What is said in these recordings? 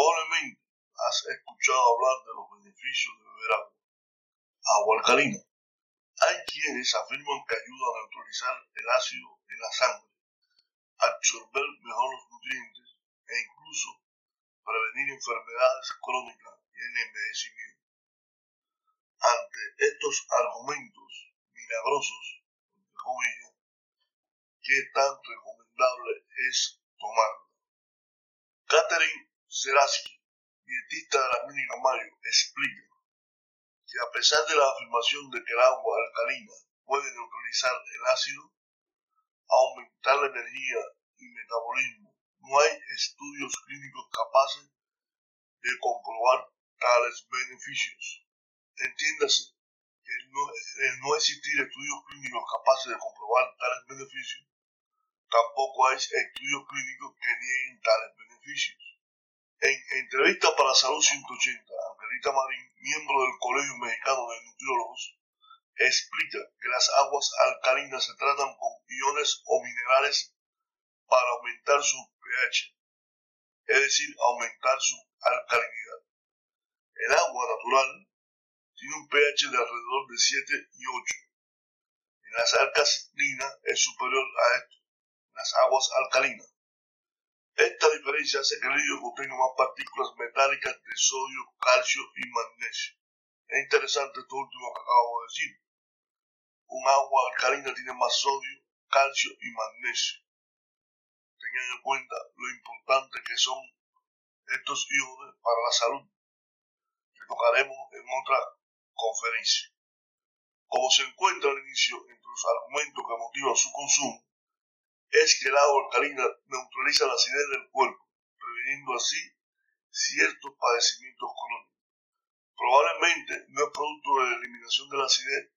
Probablemente has escuchado hablar de los beneficios de beber agua. Agua alcalina. Hay quienes afirman que ayuda a neutralizar el ácido en la sangre, absorber mejor los nutrientes e incluso prevenir enfermedades crónicas y el envejecimiento. Ante estos argumentos milagrosos, ¿qué tan recomendable es tomarla? Catherine Seraski, dietista de la Clínica Mayo, explica que a pesar de la afirmación de que el agua alcalina puede neutralizar el ácido, aumentar la energía y metabolismo, no hay estudios clínicos capaces de comprobar tales beneficios. Entiéndase que no, no existir estudios clínicos capaces de comprobar tales beneficios, tampoco hay estudios clínicos que nieguen tales beneficios. En entrevista para Salud 180, Angelita Marín, miembro del Colegio Mexicano de Nutriólogos, explica que las aguas alcalinas se tratan con iones o minerales para aumentar su pH, es decir, aumentar su alcalinidad. El agua natural tiene un pH de alrededor de 7 y 8. En las alcalinas es superior a esto, las aguas alcalinas. Esta diferencia hace que el líquido contenga más partículas metálicas de sodio, calcio y magnesio. Es interesante esto último que acabo de decir. Un agua alcalina tiene más sodio, calcio y magnesio. Tengan en cuenta lo importante que son estos iones para la salud, que tocaremos en otra conferencia. Como se encuentra al inicio entre los argumentos que motivan su consumo, es que el agua alcalina neutraliza la acidez del cuerpo, previniendo así ciertos padecimientos crónicos. Probablemente no es producto de la eliminación de la acidez,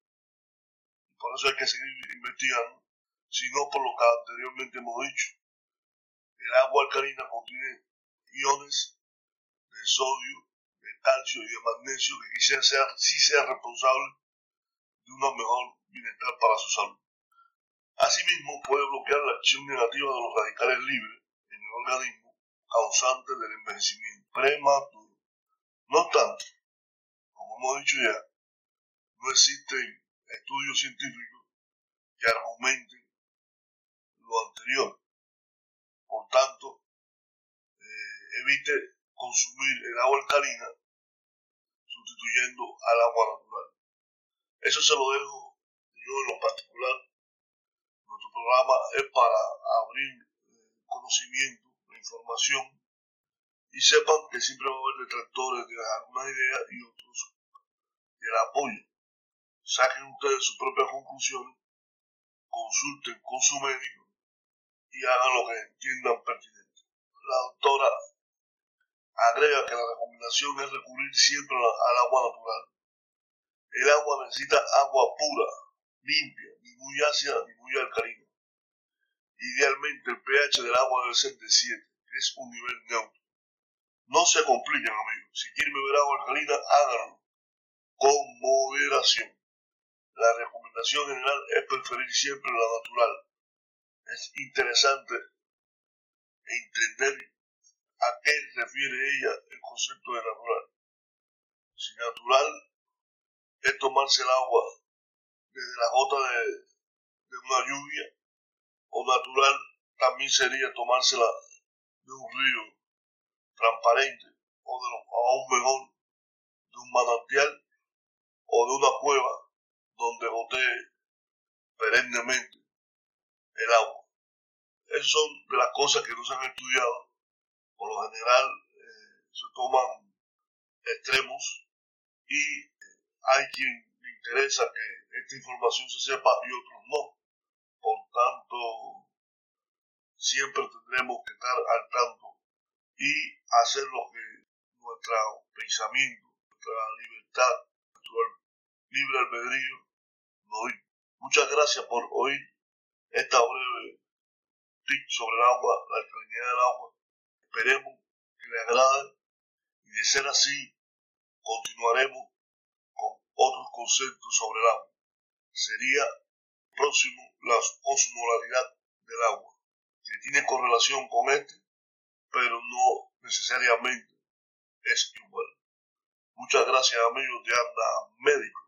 por eso hay que seguir investigando, sino por lo que anteriormente hemos dicho. El agua alcalina contiene iones de sodio, de calcio y de magnesio que quizás sea, sí sea responsable de una mejor bienestar para su salud. Asimismo, puede bloquear la acción negativa de los radicales libres en el organismo causante del envejecimiento prematuro. No obstante, como hemos dicho ya, no existen estudios científicos que argumenten lo anterior. Por tanto, eh, evite consumir el agua alcalina sustituyendo al agua natural. Eso se lo dejo yo en lo particular nuestro programa es para abrir eh, conocimiento, información y sepan que siempre va a haber detractores de algunas ideas y otros que la apoyen. Saquen ustedes sus propias conclusiones, consulten con su médico y hagan lo que entiendan pertinente. La doctora agrega que la recomendación es recurrir siempre al agua natural. El agua necesita agua pura, limpia, ni muy ácida ni muy alcalina. Idealmente el pH del agua debe ser de 7, que es un nivel neutro. No se compliquen amigos, si quieren beber agua alcalina, háganlo con moderación. La recomendación general es preferir siempre la natural. Es interesante entender a qué refiere ella el concepto de natural. Si natural es tomarse el agua desde la gota de, de una lluvia, o natural también sería tomársela de un río transparente, o de lo, aún mejor, de un manantial, o de una cueva donde gotee perennemente el agua. Esas son de las cosas que no se han estudiado. Por lo general eh, se toman extremos y hay quien interesa que esta información se sepa y otros no. Por tanto, siempre tendremos que estar al tanto y hacer lo que nuestro pensamiento, nuestra libertad, nuestro libre albedrío nos dice. Muchas gracias por oír esta breve tip sobre el agua, la alcalinidad del agua. Esperemos que le agrade y de ser así, continuaremos con otros conceptos sobre el agua. Sería próximo la osmolaridad del agua, que tiene correlación con este, pero no necesariamente es igual. Muchas gracias amigos de Anda Médico.